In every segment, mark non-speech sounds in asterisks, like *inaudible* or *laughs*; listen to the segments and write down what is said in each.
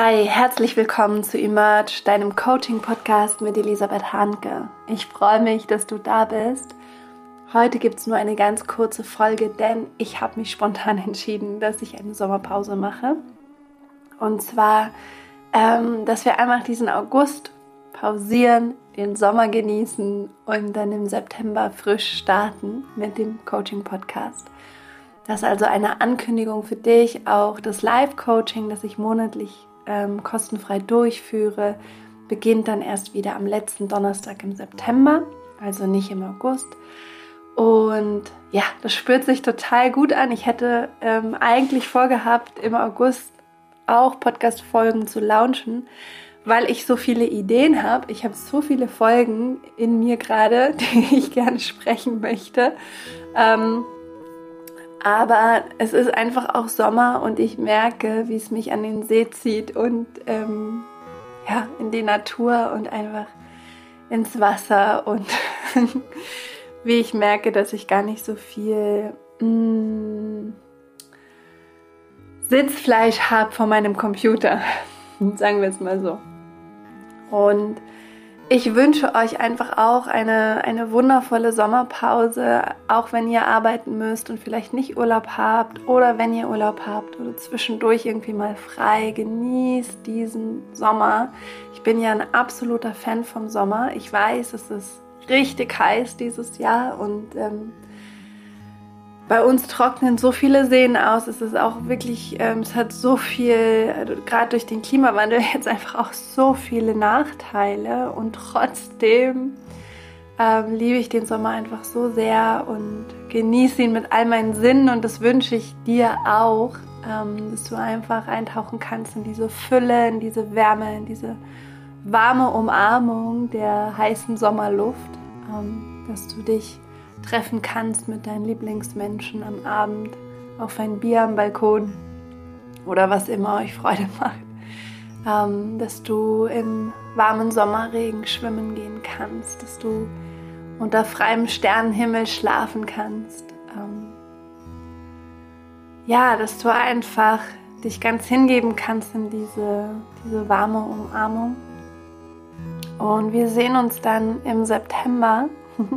Hi, herzlich willkommen zu Emerge, deinem Coaching-Podcast mit Elisabeth Hanke. Ich freue mich, dass du da bist. Heute gibt es nur eine ganz kurze Folge, denn ich habe mich spontan *laughs* entschieden, dass ich eine Sommerpause mache. Und zwar, ähm, dass wir einfach diesen August pausieren, den Sommer genießen und dann im September frisch starten mit dem Coaching-Podcast. Das ist also eine Ankündigung für dich, auch das Live-Coaching, das ich monatlich ähm, kostenfrei durchführe, beginnt dann erst wieder am letzten Donnerstag im September, also nicht im August. Und ja, das spürt sich total gut an. Ich hätte ähm, eigentlich vorgehabt, im August auch Podcast-Folgen zu launchen, weil ich so viele Ideen habe. Ich habe so viele Folgen in mir gerade, *laughs* die ich gerne sprechen möchte. Ähm, aber es ist einfach auch Sommer und ich merke, wie es mich an den See zieht und ähm, ja, in die Natur und einfach ins Wasser und *laughs* wie ich merke, dass ich gar nicht so viel mh, mm, Sitzfleisch habe vor meinem Computer. *laughs* Sagen wir es mal so. Und ich wünsche euch einfach auch eine, eine wundervolle Sommerpause, auch wenn ihr arbeiten müsst und vielleicht nicht Urlaub habt oder wenn ihr Urlaub habt oder zwischendurch irgendwie mal frei. Genießt diesen Sommer. Ich bin ja ein absoluter Fan vom Sommer. Ich weiß, es ist richtig heiß dieses Jahr und ähm, bei uns trocknen so viele Seen aus. Es ist auch wirklich, ähm, es hat so viel, also gerade durch den Klimawandel *laughs* jetzt einfach auch so viele Nachteile. Und trotzdem ähm, liebe ich den Sommer einfach so sehr und genieße ihn mit all meinen Sinnen. Und das wünsche ich dir auch, ähm, dass du einfach eintauchen kannst in diese Fülle, in diese Wärme, in diese warme Umarmung der heißen Sommerluft, ähm, dass du dich treffen kannst mit deinen Lieblingsmenschen am Abend auf ein Bier am Balkon oder was immer euch Freude macht. Ähm, dass du im warmen Sommerregen schwimmen gehen kannst, dass du unter freiem Sternenhimmel schlafen kannst. Ähm, ja, dass du einfach dich ganz hingeben kannst in diese, diese warme Umarmung. Und wir sehen uns dann im September *laughs*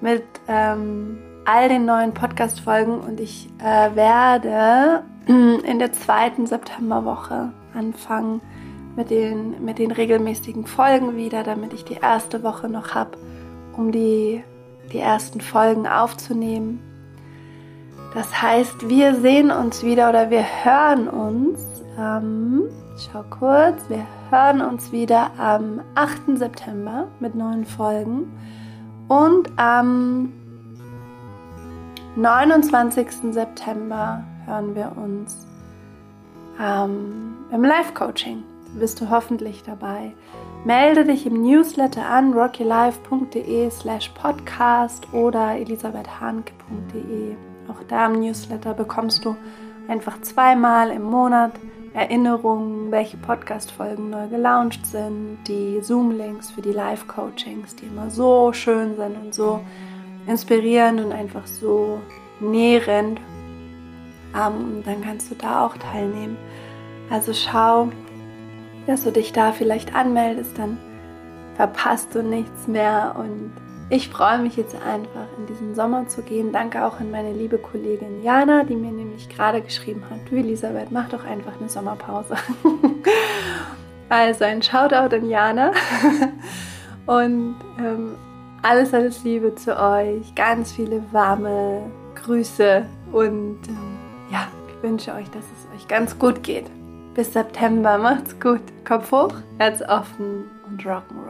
mit ähm, all den neuen Podcast-Folgen und ich äh, werde *clears throat* in der zweiten Septemberwoche anfangen mit den, mit den regelmäßigen Folgen wieder, damit ich die erste Woche noch habe, um die, die ersten Folgen aufzunehmen. Das heißt, wir sehen uns wieder oder wir hören uns, ähm, schau kurz, wir hören uns wieder am 8. September mit neuen Folgen. Und am 29. September hören wir uns ähm, im Live-Coaching. Bist du hoffentlich dabei. Melde dich im Newsletter an rockylife.de slash podcast oder elisabethhanke.de. Auch da im Newsletter bekommst du einfach zweimal im Monat Erinnerungen, welche Podcast-Folgen neu gelauncht sind, die Zoom-Links für die Live-Coachings, die immer so schön sind und so inspirierend und einfach so nährend. Ähm, dann kannst du da auch teilnehmen. Also schau, dass du dich da vielleicht anmeldest, dann verpasst du nichts mehr und ich freue mich jetzt einfach in diesen Sommer zu gehen. Danke auch an meine liebe Kollegin Jana, die mir nämlich gerade geschrieben hat, du Elisabeth, mach doch einfach eine Sommerpause. *laughs* also ein Shoutout an Jana *laughs* und ähm, alles, alles Liebe zu euch, ganz viele warme Grüße und ähm, ja, ich wünsche euch, dass es euch ganz gut geht. Bis September, macht's gut. Kopf hoch, Herz offen und Rock'n'Roll.